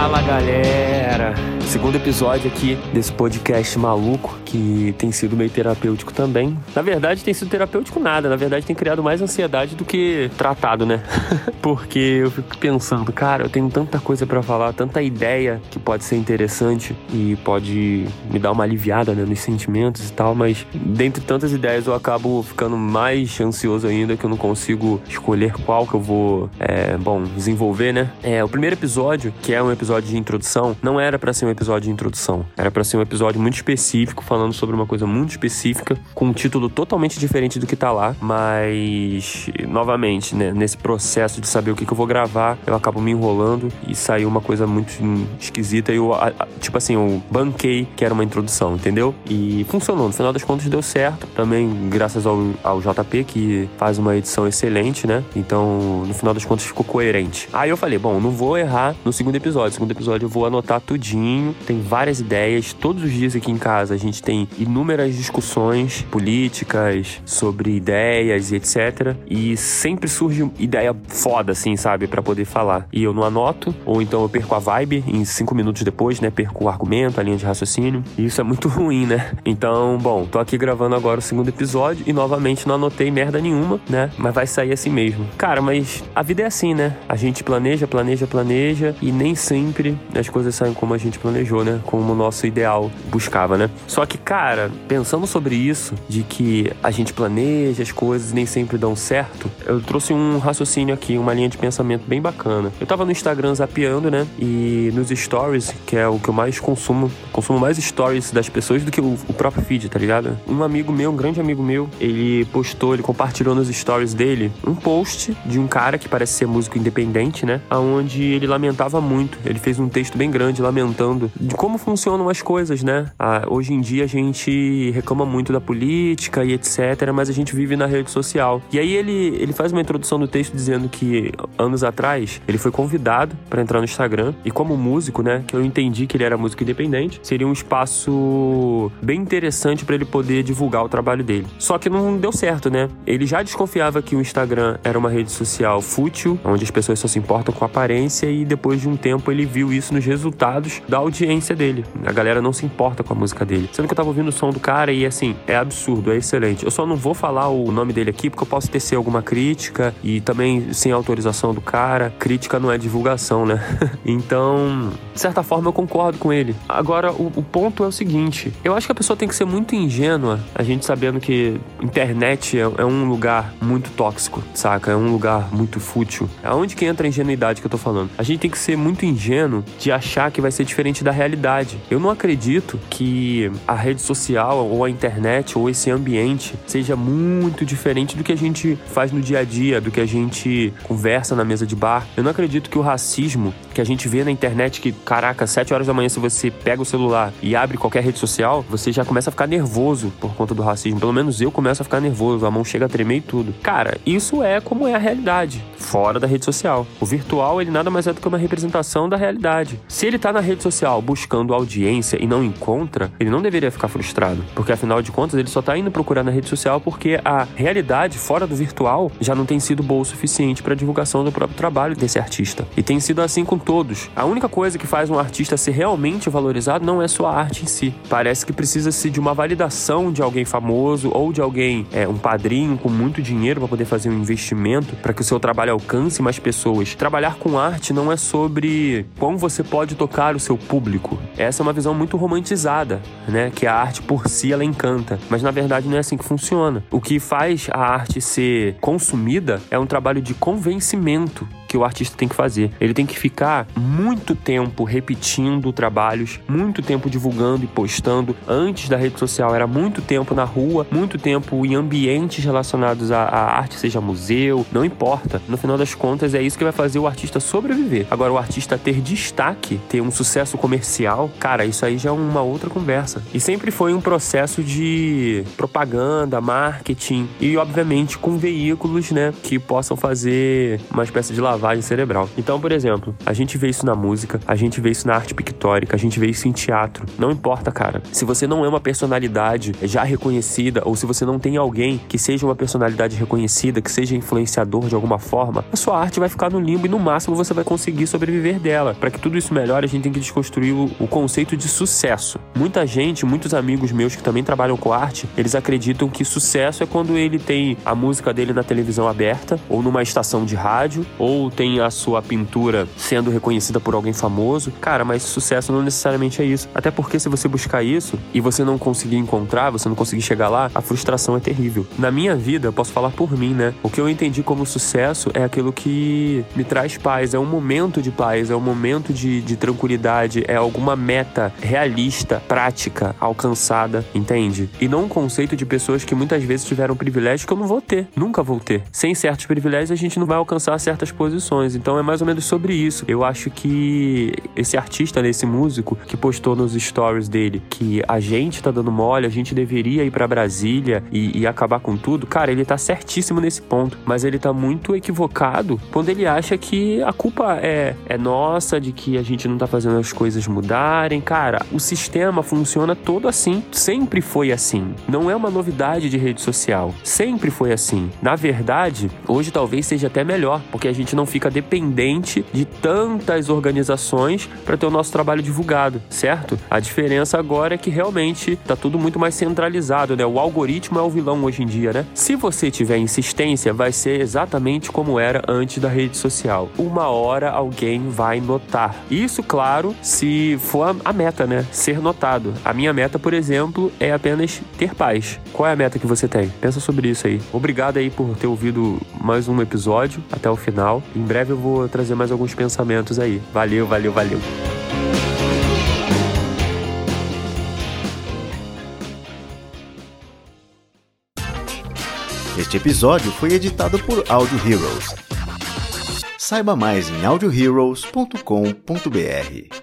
Fala galera! Segundo episódio aqui desse podcast maluco, que tem sido meio terapêutico também. Na verdade, tem sido terapêutico nada, na verdade, tem criado mais ansiedade do que tratado, né? Porque eu fico pensando, cara, eu tenho tanta coisa para falar, tanta ideia que pode ser interessante e pode me dar uma aliviada né, nos sentimentos e tal, mas dentre tantas ideias eu acabo ficando mais ansioso ainda, que eu não consigo escolher qual que eu vou, é, bom, desenvolver, né? É, o primeiro episódio, que é um episódio de introdução, não era para ser um episódio de introdução. Era para ser um episódio muito específico, falando sobre uma coisa muito específica, com um título totalmente diferente do que tá lá. Mas, novamente, né, nesse processo de saber o que, que eu vou gravar, eu acabo me enrolando e saiu uma coisa muito esquisita. E eu, tipo assim, eu banquei que era uma introdução, entendeu? E funcionou. No final das contas, deu certo. Também, graças ao, ao JP, que faz uma edição excelente, né? Então, no final das contas, ficou coerente. Aí eu falei, bom, não vou errar no segundo episódio. No segundo episódio eu vou anotar tudinho tem várias ideias. Todos os dias aqui em casa a gente tem inúmeras discussões políticas sobre ideias e etc. E sempre surge ideia foda, assim, sabe, para poder falar. E eu não anoto, ou então eu perco a vibe em cinco minutos depois, né? Perco o argumento, a linha de raciocínio. E isso é muito ruim, né? Então, bom, tô aqui gravando agora o segundo episódio e novamente não anotei merda nenhuma, né? Mas vai sair assim mesmo. Cara, mas a vida é assim, né? A gente planeja, planeja, planeja e nem sempre as coisas saem como a gente planejou planejou, né? Como o nosso ideal buscava, né? Só que, cara, pensando sobre isso, de que a gente planeja as coisas nem sempre dão certo, eu trouxe um raciocínio aqui, uma linha de pensamento bem bacana. Eu tava no Instagram zapeando, né? E nos stories, que é o que eu mais consumo, consumo mais stories das pessoas do que o, o próprio feed, tá ligado? Um amigo meu, um grande amigo meu, ele postou, ele compartilhou nos stories dele um post de um cara que parece ser músico independente, né? Aonde ele lamentava muito. Ele fez um texto bem grande lamentando de como funcionam as coisas, né? Ah, hoje em dia a gente reclama muito da política e etc, mas a gente vive na rede social. E aí ele, ele faz uma introdução do texto dizendo que anos atrás ele foi convidado para entrar no Instagram e como músico, né, que eu entendi que ele era músico independente, seria um espaço bem interessante para ele poder divulgar o trabalho dele. Só que não deu certo, né? Ele já desconfiava que o Instagram era uma rede social fútil, onde as pessoas só se importam com aparência e depois de um tempo ele viu isso nos resultados da audiência audiência dele. A galera não se importa com a música dele. Sendo que eu tava ouvindo o som do cara e assim, é absurdo, é excelente. Eu só não vou falar o nome dele aqui porque eu posso tecer alguma crítica e também sem autorização do cara. Crítica não é divulgação, né? então, de certa forma, eu concordo com ele. Agora, o, o ponto é o seguinte: eu acho que a pessoa tem que ser muito ingênua, a gente sabendo que internet é, é um lugar muito tóxico, saca? É um lugar muito fútil. Aonde que entra a ingenuidade que eu tô falando? A gente tem que ser muito ingênuo de achar que vai ser diferente da da realidade. Eu não acredito que a rede social ou a internet ou esse ambiente seja muito diferente do que a gente faz no dia a dia, do que a gente conversa na mesa de bar. Eu não acredito que o racismo que a gente vê na internet que, caraca, 7 horas da manhã, se você pega o celular e abre qualquer rede social, você já começa a ficar nervoso por conta do racismo. Pelo menos eu começo a ficar nervoso, a mão chega a tremer e tudo. Cara, isso é como é a realidade, fora da rede social. O virtual, ele nada mais é do que uma representação da realidade. Se ele tá na rede social buscando audiência e não encontra, ele não deveria ficar frustrado, porque afinal de contas ele só tá indo procurar na rede social porque a realidade fora do virtual já não tem sido boa o suficiente para divulgação do próprio trabalho desse artista. E tem sido assim com todos. A única coisa que faz um artista ser realmente valorizado não é sua arte em si. Parece que precisa-se de uma validação de alguém famoso ou de alguém, é, um padrinho com muito dinheiro para poder fazer um investimento para que o seu trabalho alcance mais pessoas. Trabalhar com arte não é sobre como você pode tocar o seu público. Essa é uma visão muito romantizada, né? Que a arte por si ela encanta, mas na verdade não é assim que funciona. O que faz a arte ser consumida é um trabalho de convencimento que o artista tem que fazer. Ele tem que ficar muito tempo repetindo trabalhos, muito tempo divulgando e postando. Antes da rede social era muito tempo na rua, muito tempo em ambientes relacionados à, à arte, seja museu, não importa. No final das contas é isso que vai fazer o artista sobreviver. Agora o artista ter destaque, ter um sucesso comercial, cara, isso aí já é uma outra conversa. E sempre foi um processo de propaganda, marketing e obviamente com veículos, né, que possam fazer uma espécie de lavagem lavagem cerebral. Então, por exemplo, a gente vê isso na música, a gente vê isso na arte pictórica, a gente vê isso em teatro. Não importa, cara. Se você não é uma personalidade já reconhecida ou se você não tem alguém que seja uma personalidade reconhecida, que seja influenciador de alguma forma, a sua arte vai ficar no limbo e no máximo você vai conseguir sobreviver dela. Para que tudo isso melhore, a gente tem que desconstruir o, o conceito de sucesso. Muita gente, muitos amigos meus que também trabalham com arte, eles acreditam que sucesso é quando ele tem a música dele na televisão aberta ou numa estação de rádio ou tem a sua pintura sendo reconhecida por alguém famoso. Cara, mas sucesso não necessariamente é isso. Até porque se você buscar isso e você não conseguir encontrar, você não conseguir chegar lá, a frustração é terrível. Na minha vida, eu posso falar por mim, né? O que eu entendi como sucesso é aquilo que me traz paz, é um momento de paz, é um momento de, de tranquilidade, é alguma meta realista, prática, alcançada, entende? E não um conceito de pessoas que muitas vezes tiveram privilégio que eu não vou ter, nunca vou ter. Sem certos privilégios, a gente não vai alcançar certas posições. Então é mais ou menos sobre isso. Eu acho que esse artista, né, esse músico, que postou nos stories dele que a gente tá dando mole, a gente deveria ir para Brasília e, e acabar com tudo, cara, ele tá certíssimo nesse ponto. Mas ele tá muito equivocado quando ele acha que a culpa é, é nossa, de que a gente não tá fazendo as coisas mudarem. Cara, o sistema funciona todo assim. Sempre foi assim. Não é uma novidade de rede social. Sempre foi assim. Na verdade, hoje talvez seja até melhor, porque a gente não fica dependente de tantas organizações para ter o nosso trabalho divulgado, certo? A diferença agora é que realmente tá tudo muito mais centralizado, né? O algoritmo é o vilão hoje em dia, né? Se você tiver insistência, vai ser exatamente como era antes da rede social. Uma hora alguém vai notar. Isso, claro, se for a meta, né? Ser notado. A minha meta, por exemplo, é apenas ter paz. Qual é a meta que você tem? Pensa sobre isso aí. Obrigado aí por ter ouvido mais um episódio até o final. Em breve eu vou trazer mais alguns pensamentos aí. Valeu, valeu, valeu. Este episódio foi editado por Audio Heroes. Saiba mais em audioheroes.com.br.